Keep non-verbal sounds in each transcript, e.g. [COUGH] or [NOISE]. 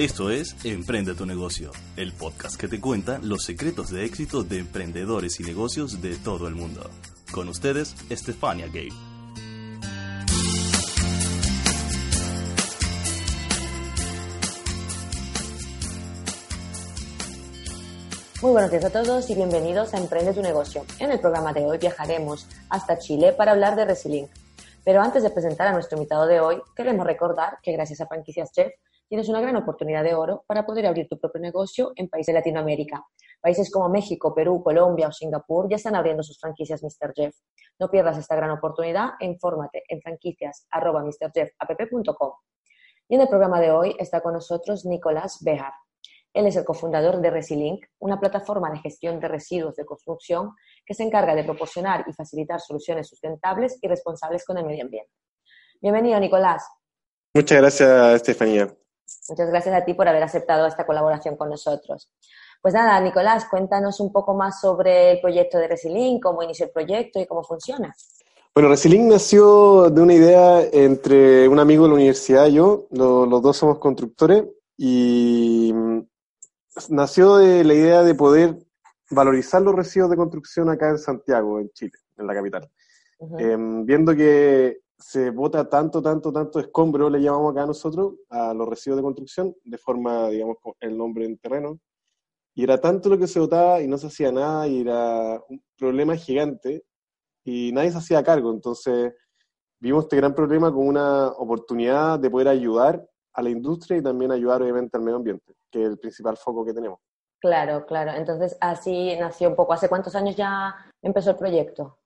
Esto es Emprende tu negocio, el podcast que te cuenta los secretos de éxito de emprendedores y negocios de todo el mundo. Con ustedes, Estefania Gabe. Muy buenos días a todos y bienvenidos a Emprende tu negocio. En el programa de hoy viajaremos hasta Chile para hablar de Resilink. Pero antes de presentar a nuestro invitado de hoy, queremos recordar que gracias a Franquicias Chef tienes una gran oportunidad de oro para poder abrir tu propio negocio en países de Latinoamérica. Países como México, Perú, Colombia o Singapur ya están abriendo sus franquicias Mr. Jeff. No pierdas esta gran oportunidad e infórmate en franquicias.mrjeffapp.com. Y en el programa de hoy está con nosotros Nicolás Bejar. Él es el cofundador de Resilink, una plataforma de gestión de residuos de construcción que se encarga de proporcionar y facilitar soluciones sustentables y responsables con el medio ambiente. Bienvenido, Nicolás. Muchas gracias, Estefanía. Muchas gracias a ti por haber aceptado esta colaboración con nosotros. Pues nada, Nicolás, cuéntanos un poco más sobre el proyecto de Resilink, cómo inició el proyecto y cómo funciona. Bueno, Resilink nació de una idea entre un amigo de la universidad y yo, los dos somos constructores, y nació de la idea de poder valorizar los residuos de construcción acá en Santiago, en Chile, en la capital. Em, viendo que se bota tanto, tanto, tanto escombro, le llamamos acá nosotros, a los residuos de construcción, de forma, digamos, el nombre en terreno. Y era tanto lo que se botaba y no se hacía nada y era un problema gigante y nadie se hacía cargo. Entonces vimos este gran problema como una oportunidad de poder ayudar a la industria y también ayudar obviamente al medio ambiente, que es el principal foco que tenemos. Claro, claro. Entonces así nació un poco. ¿Hace cuántos años ya empezó el proyecto?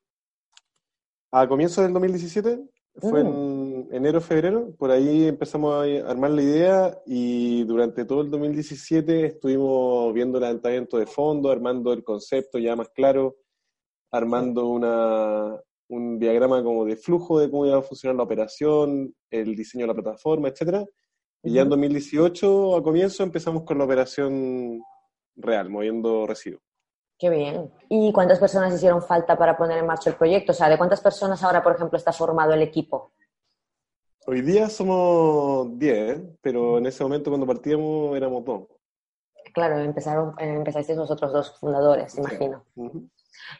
A comienzos del 2017, fue mm. en enero, febrero, por ahí empezamos a armar la idea y durante todo el 2017 estuvimos viendo el levantamiento de fondo, armando el concepto ya más claro, armando una, un diagrama como de flujo de cómo iba a funcionar la operación, el diseño de la plataforma, etcétera. Y ya en 2018, a comienzo, empezamos con la operación real, moviendo residuos. Qué bien. ¿Y cuántas personas hicieron falta para poner en marcha el proyecto? O sea, ¿de cuántas personas ahora, por ejemplo, está formado el equipo? Hoy día somos 10, pero en ese momento cuando partíamos éramos dos. Claro, empezaron, empezasteis vosotros dos fundadores, imagino.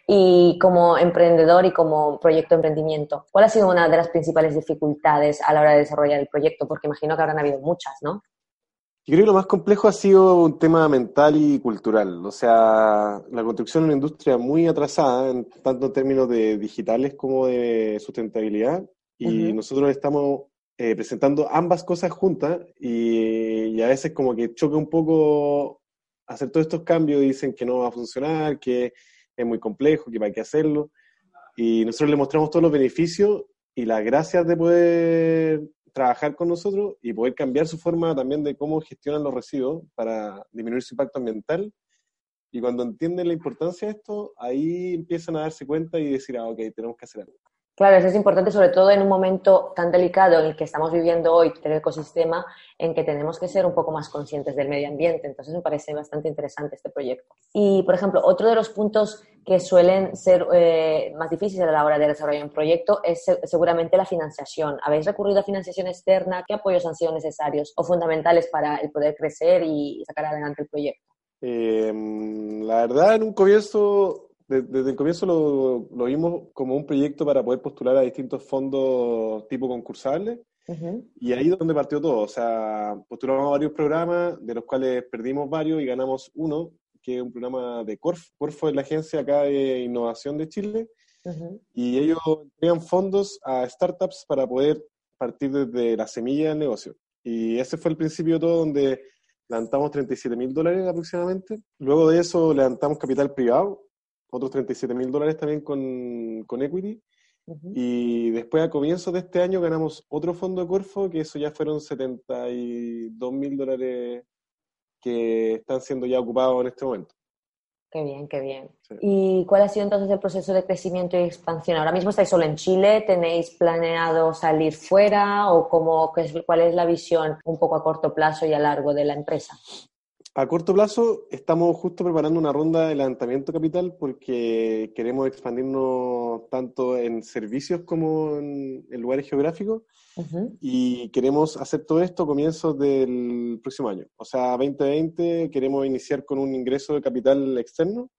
Y como emprendedor y como proyecto de emprendimiento, ¿cuál ha sido una de las principales dificultades a la hora de desarrollar el proyecto? Porque imagino que habrán habido muchas, ¿no? Yo creo que lo más complejo ha sido un tema mental y cultural. O sea, la construcción es una industria muy atrasada, en, tanto en términos de digitales como de sustentabilidad. Y nosotros estamos eh, presentando ambas cosas juntas y, y, a veces como que choca un poco hacer todos estos cambios dicen que no va a funcionar, que es muy complejo, que hay que hacerlo. Y nosotros le mostramos todos los beneficios y las gracias de poder trabajar con nosotros y poder cambiar su forma también de cómo gestionan los residuos para disminuir su impacto ambiental. Y cuando entienden la importancia de esto, ahí empiezan a darse cuenta y decir, ah, ok, tenemos que hacer algo. Claro, eso es importante, sobre todo en un momento tan delicado en el que estamos viviendo hoy, el ecosistema, en que tenemos que ser un poco más conscientes del medio ambiente. Entonces, me parece bastante interesante este proyecto. Y, por ejemplo, otro de los puntos que suelen ser eh, más difíciles a la hora de desarrollar un proyecto es seguramente la financiación. ¿Habéis recurrido a financiación externa? ¿Qué apoyos han sido necesarios o fundamentales para el poder crecer y sacar adelante el proyecto? Eh, la verdad, en un comienzo desde el comienzo lo, vimos como un proyecto para poder postular a distintos fondos tipo concursables. Y ahí es donde partió todo. O sea, postulamos varios programas, de los cuales perdimos varios y ganamos uno, que es un programa de Corf. Corfo es la agencia acá de innovación de Chile. Y ellos entregan fondos a startups para poder partir desde la semilla del negocio. Y ese fue el principio de todo, donde levantamos 37 mil dólares aproximadamente. Luego de eso levantamos capital privado otros 37 mil dólares también con, con, equity, Y después a comienzos de este año ganamos otro fondo de Corfo, que eso ya fueron 72 mil dólares que están siendo ya ocupados en este momento. Qué bien, qué bien. ¿Y cuál ha sido entonces el proceso de crecimiento y expansión? ¿Ahora mismo estáis solo en Chile? ¿Tenéis planeado salir fuera? ¿O cómo, cuál es la visión un poco a corto plazo y a largo de la empresa? A corto plazo estamos justo preparando una ronda de levantamiento capital porque queremos expandirnos tanto en servicios como en, lugares geográficos y queremos hacer todo esto a comienzos del próximo año. O sea, 2020 queremos iniciar con un ingreso de capital externo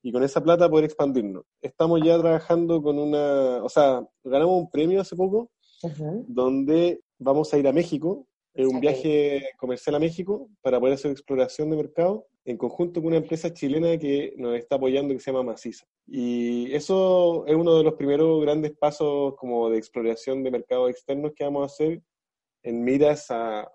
y con esa plata poder expandirnos. Estamos ya trabajando con una, o sea, ganamos un premio hace poco donde vamos a ir a México un viaje comercial a México para poder hacer exploración de mercado en conjunto con una empresa chilena que nos está apoyando que se llama Maciza. Y eso es uno de los primeros grandes pasos como de exploración de mercados externos que vamos a hacer en miras a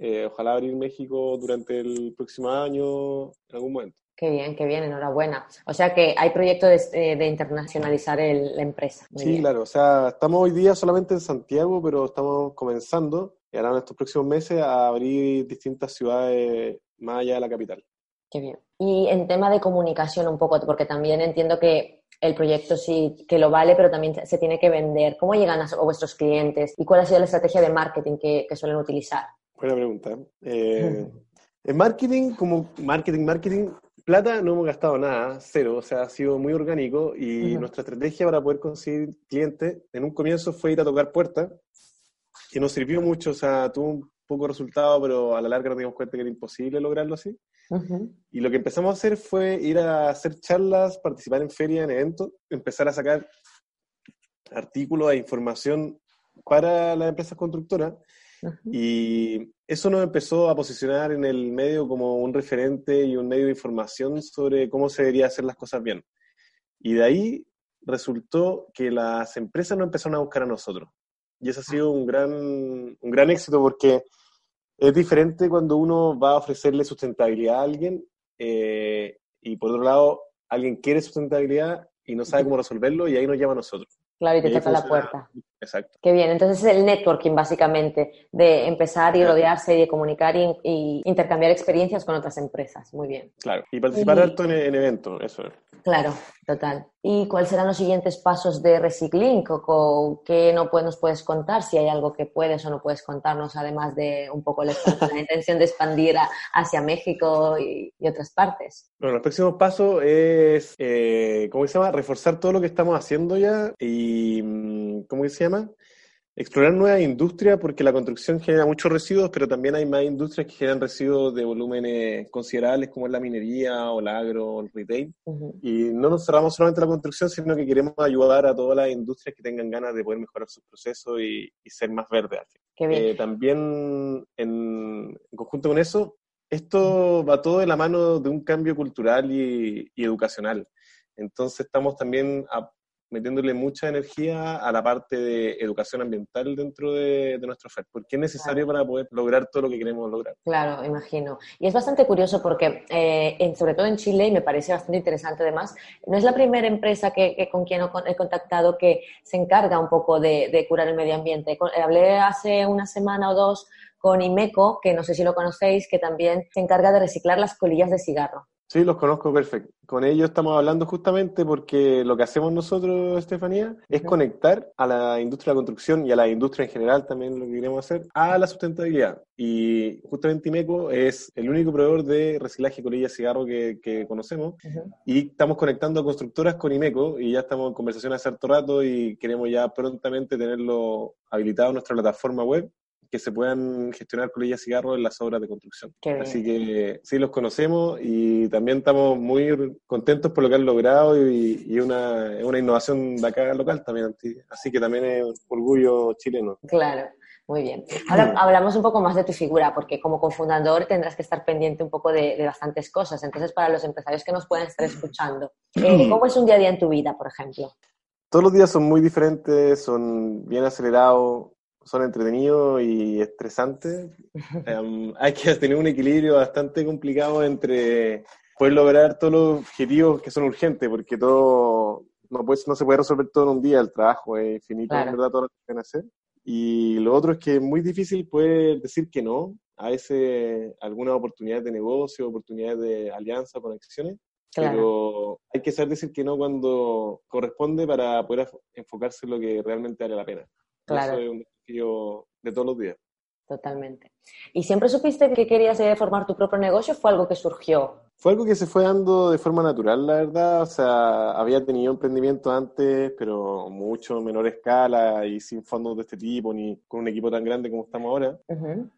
eh, ojalá abrir México durante el próximo año, en algún momento. Qué bien, qué bien, enhorabuena. O sea que hay proyecto de, eh, internacionalizar la empresa. sí, claro, o sea, estamos hoy día solamente en Santiago, pero estamos comenzando y ahora en estos próximos meses a abrir distintas ciudades más allá de la capital. Qué bien. Y en tema de comunicación un poco, porque también entiendo que el proyecto sí que lo vale, pero también se tiene que vender. ¿Cómo llegan a, vuestros clientes y cuál ha sido la estrategia de marketing que, suelen utilizar? Buena pregunta. Eh, en marketing, como marketing, marketing, plata no hemos gastado nada, cero, o sea, ha sido muy orgánico y nuestra estrategia para poder conseguir clientes en un comienzo fue ir a tocar puertas que nos sirvió mucho, o sea, tuvo un poco de resultado, pero a la larga nos dimos cuenta que era imposible lograrlo así. Y lo que empezamos a hacer fue ir a hacer charlas, participar en ferias, en eventos, empezar a sacar artículos e información para las empresas constructoras. Y eso nos empezó a posicionar en el medio como un referente y un medio de información sobre cómo se debería hacer las cosas bien. Y de ahí resultó que las empresas nos empezaron a buscar a nosotros. Y eso ha sido un gran, un gran éxito porque es diferente cuando uno va a ofrecerle sustentabilidad a alguien eh, y por otro lado alguien quiere sustentabilidad y no sabe cómo resolverlo y ahí nos llama a nosotros. Claro, y te toca la puerta. Exacto. Qué bien, entonces es el networking básicamente, de empezar y rodearse y de comunicar y, intercambiar experiencias con otras empresas. Muy bien. Claro, y participar alto en, en eventos, eso es. Claro, total. ¿Y cuáles serán los siguientes pasos de Recycling? ¿Qué no nos puedes contar? Si hay algo que puedes o no puedes contarnos, además de un poco la, intención de expandir hacia México y, otras partes. Bueno, el próximo paso es, eh, ¿cómo se llama? Reforzar todo lo que estamos haciendo ya y, ¿cómo se llama? explorar nuevas industrias porque la construcción genera muchos residuos, pero también hay más industrias que generan residuos de volúmenes considerables como es la minería o la agro o el retail. Y no nos cerramos solamente a la construcción, sino que queremos ayudar a todas las industrias que tengan ganas de poder mejorar sus procesos y, ser más verdes. Eh, también en, conjunto con eso, esto va todo de la mano de un cambio cultural y, y educacional. Entonces estamos también a, metiéndole mucha energía a la parte de educación ambiental dentro de, nuestro oferta, porque es necesario para poder lograr todo lo que queremos lograr. Claro, imagino. Y es bastante curioso porque, eh, sobre todo en Chile, y me parece bastante interesante además, no es la primera empresa que, con quien he contactado que se encarga un poco de, de curar el medio ambiente. Hablé hace una semana o dos con Imeco, que no sé si lo conocéis, que también se encarga de reciclar las colillas de cigarro. Sí, los conozco perfecto. Con ellos estamos hablando justamente porque lo que hacemos nosotros, Estefanía, es conectar a la industria de la construcción y a la industria en general, también lo que queremos hacer, a la sustentabilidad. Y justamente Imeco es el único proveedor de reciclaje de cigarro que, que conocemos. Y estamos conectando a constructoras con Imeco y ya estamos en conversación hace harto rato y queremos ya prontamente tenerlo habilitado en nuestra plataforma web que se puedan gestionar colillas cigarros en las obras de construcción. Así que sí los conocemos y también estamos muy contentos por lo que han logrado y, y una, una innovación de acá local también. Así que también es orgullo chileno. Claro. Muy bien. Ahora hablamos un poco más de tu figura, porque como cofundador tendrás que estar pendiente un poco de, bastantes cosas. Entonces, para los empresarios que nos pueden estar escuchando, eh, ¿cómo es un día a día en tu vida, por ejemplo? Todos los días son muy diferentes, son bien acelerados son entretenidos y estresantes. [LAUGHS] Em, hay que tener un equilibrio bastante complicado entre poder lograr todos los objetivos que son urgentes, porque todo, no, puede, no se puede resolver todo en un día, el trabajo es infinito, en verdad, todo lo que pueden hacer. Y lo otro es que es muy difícil poder decir que no a ese, algunas oportunidades de negocio, oportunidades de alianza, conexiones, pero hay que saber decir que no cuando corresponde para poder enfocarse en lo que realmente vale la pena. Claro. Eso es un desafío de todos los días. Totalmente. ¿Y siempre supiste que querías eh, formar tu propio negocio? ¿Fue algo que surgió? Fue algo que se fue dando de forma natural, la verdad. O sea, había tenido emprendimiento antes, pero mucho menor escala y sin fondos de este tipo, ni con un equipo tan grande como estamos ahora.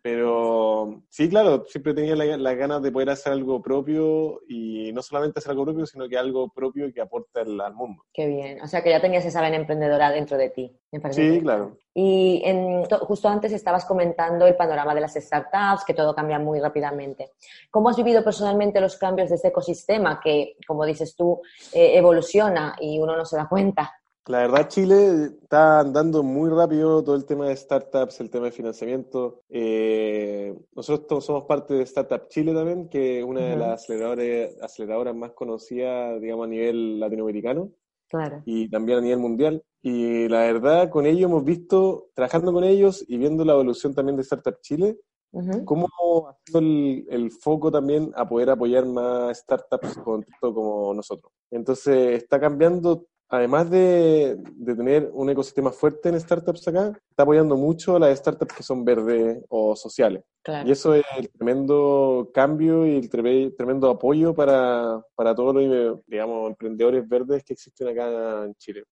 Pero sí, claro, siempre tenía las ganas de poder hacer algo propio y no solamente hacer algo propio, sino que algo propio que aporte al, al mundo. Qué bien. O sea, que ya tenías esa vena emprendedora dentro de ti. sí, claro. Y en, justo antes estabas comentando el panorama de las startups, que todo cambia muy rápidamente. ¿Cómo has vivido personalmente los cambios de este ecosistema que, como dices tú, eh, evoluciona y uno no se da cuenta? La verdad, Chile está andando muy rápido todo el tema de startups, el tema de financiamiento. Eh, nosotros somos parte de Startup Chile también, que es una de las aceleradoras, aceleradoras más conocidas, digamos, a nivel latinoamericano. Claro. Y también a nivel mundial. Y la verdad, con ellos hemos visto, trabajando con ellos y viendo la evolución también de Startup Chile, cómo ha sido el, foco también a poder apoyar más startups con, como nosotros. Entonces, está cambiando, además de, de, tener un ecosistema fuerte en startups acá, está apoyando mucho a las startups que son verdes o sociales. Y eso es el tremendo cambio y el tremendo apoyo para, para todos los, digamos, emprendedores verdes que existen acá en Chile.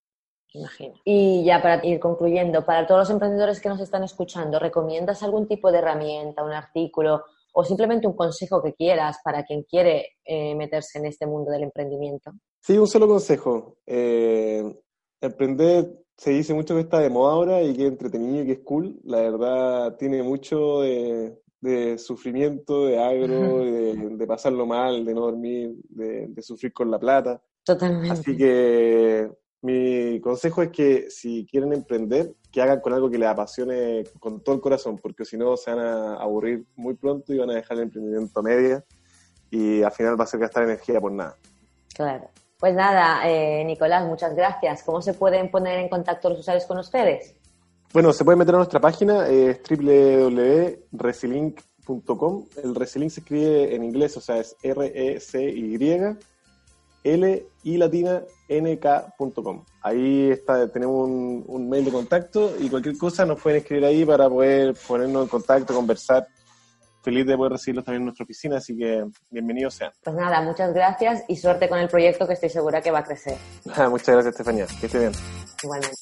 Imagino. Y ya para ir concluyendo, para todos los emprendedores que nos están escuchando, ¿recomiendas algún tipo de herramienta, un artículo o simplemente un consejo que quieras para quien quiere eh, meterse en este mundo del emprendimiento? Sí, un solo consejo. Eh, emprender se dice mucho que está de moda ahora y que es entretenido y que es cool. La verdad tiene mucho de, sufrimiento, de agro, de, pasarlo mal, de no dormir, de, de sufrir con la plata. Totalmente. Así que mi consejo es que si quieren emprender, que hagan con algo que les apasione con todo el corazón, porque si no se van a aburrir muy pronto y van a dejar el emprendimiento a media y al final va a ser gastar energía por nada. Claro. Pues nada, eh, Nicolás, muchas gracias. ¿Cómo se pueden poner en contacto los usuarios con ustedes? Bueno, se pueden meter a nuestra página, es www.resilink.com. El Resilink se escribe en inglés, o sea, es R-E-C-Y L y latina nk.com. Ahí está, tenemos un, mail de contacto y cualquier cosa nos pueden escribir ahí para poder ponernos en contacto, conversar. Feliz de poder recibirlos también en nuestra oficina, así que bienvenidos sean. Pues nada, muchas gracias y suerte con el proyecto que estoy segura que va a crecer. [LAUGHS] muchas gracias, Estefanía. Que esté bien. Igualmente.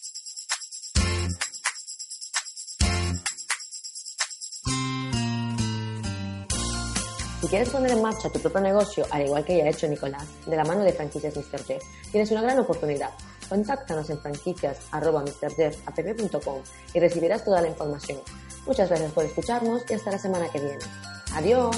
Si quieres poner en marcha tu propio negocio, al igual que ya ha hecho Nicolás, de la mano de franquicias Mr. Jeff, tienes una gran oportunidad. Contáctanos en franquicias.mrjeff.com y recibirás toda la información. Muchas gracias por escucharnos y hasta la semana que viene. Adiós.